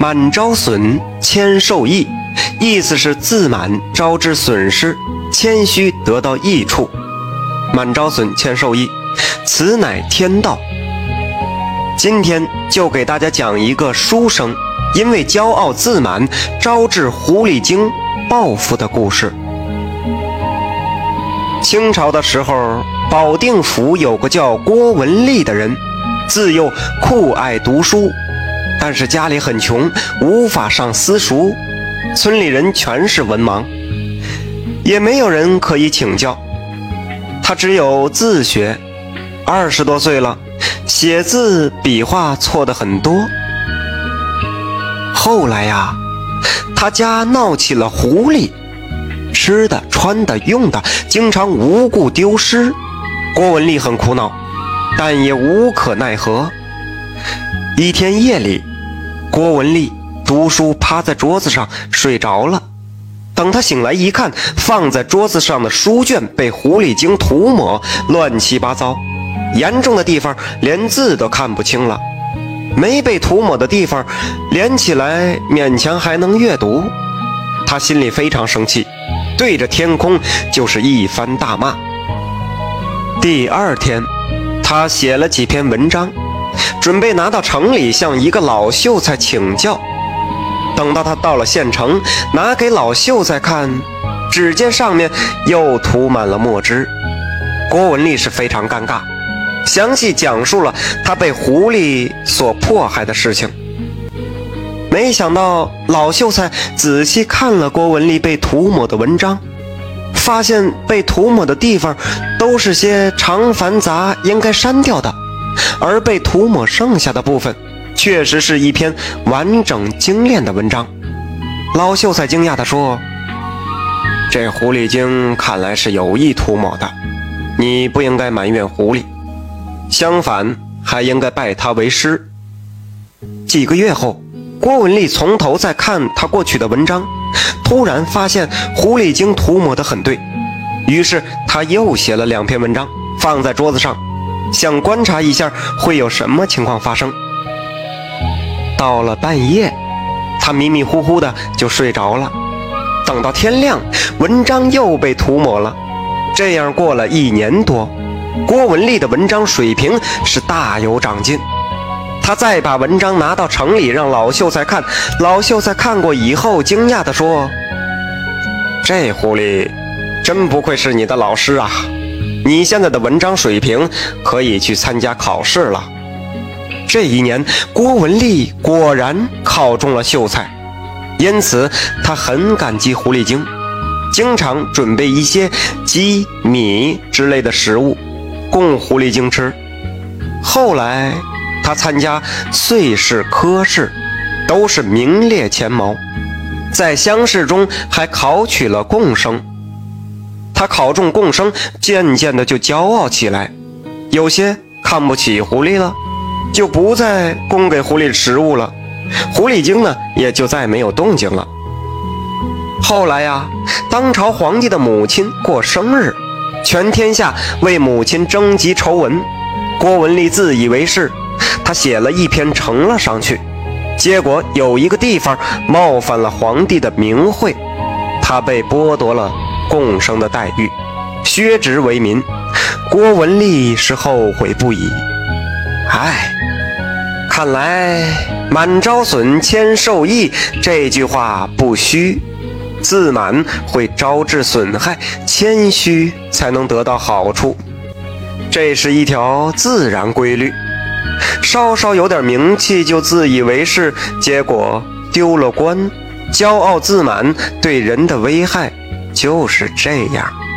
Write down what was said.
满招损，谦受益，意思是自满招致损失，谦虚得到益处。满招损，谦受益，此乃天道。今天就给大家讲一个书生因为骄傲自满，招致狐狸精报复的故事。清朝的时候，保定府有个叫郭文丽的人，自幼酷爱读书。但是家里很穷，无法上私塾，村里人全是文盲，也没有人可以请教，他只有自学。二十多岁了，写字笔画错的很多。后来呀，他家闹起了狐狸，吃的、穿的、用的，经常无故丢失。郭文丽很苦恼，但也无可奈何。一天夜里。郭文丽读书，趴在桌子上睡着了。等他醒来一看，放在桌子上的书卷被狐狸精涂抹，乱七八糟，严重的地方连字都看不清了；没被涂抹的地方，连起来勉强还能阅读。他心里非常生气，对着天空就是一番大骂。第二天，他写了几篇文章。准备拿到城里向一个老秀才请教。等到他到了县城，拿给老秀才看，只见上面又涂满了墨汁。郭文丽是非常尴尬，详细讲述了他被狐狸所迫害的事情。没想到老秀才仔细看了郭文丽被涂抹的文章，发现被涂抹的地方都是些长繁杂，应该删掉的。而被涂抹剩下的部分，确实是一篇完整精炼的文章。老秀才惊讶地说：“这狐狸精看来是有意涂抹的，你不应该埋怨狐狸，相反还应该拜他为师。”几个月后，郭文丽从头再看他过去的文章，突然发现狐狸精涂抹得很对，于是他又写了两篇文章，放在桌子上。想观察一下会有什么情况发生。到了半夜，他迷迷糊糊的就睡着了。等到天亮，文章又被涂抹了。这样过了一年多，郭文丽的文章水平是大有长进。他再把文章拿到城里让老秀才看，老秀才看过以后，惊讶地说：“这狐狸真不愧是你的老师啊！”你现在的文章水平可以去参加考试了。这一年，郭文丽果然考中了秀才，因此他很感激狐狸精，经常准备一些鸡、米之类的食物供狐狸精吃。后来，他参加岁试、科试，都是名列前茅，在乡试中还考取了贡生。他考中贡生，渐渐的就骄傲起来，有些看不起狐狸了，就不再供给狐狸食物了。狐狸精呢，也就再没有动静了。后来呀，当朝皇帝的母亲过生日，全天下为母亲征集筹文，郭文丽自以为是，他写了一篇呈了上去，结果有一个地方冒犯了皇帝的名讳，他被剥夺了。共生的待遇，削职为民，郭文丽是后悔不已。唉，看来“满招损，谦受益”这句话不虚，自满会招致损害，谦虚才能得到好处。这是一条自然规律。稍稍有点名气就自以为是，结果丢了官。骄傲自满对人的危害。就是这样。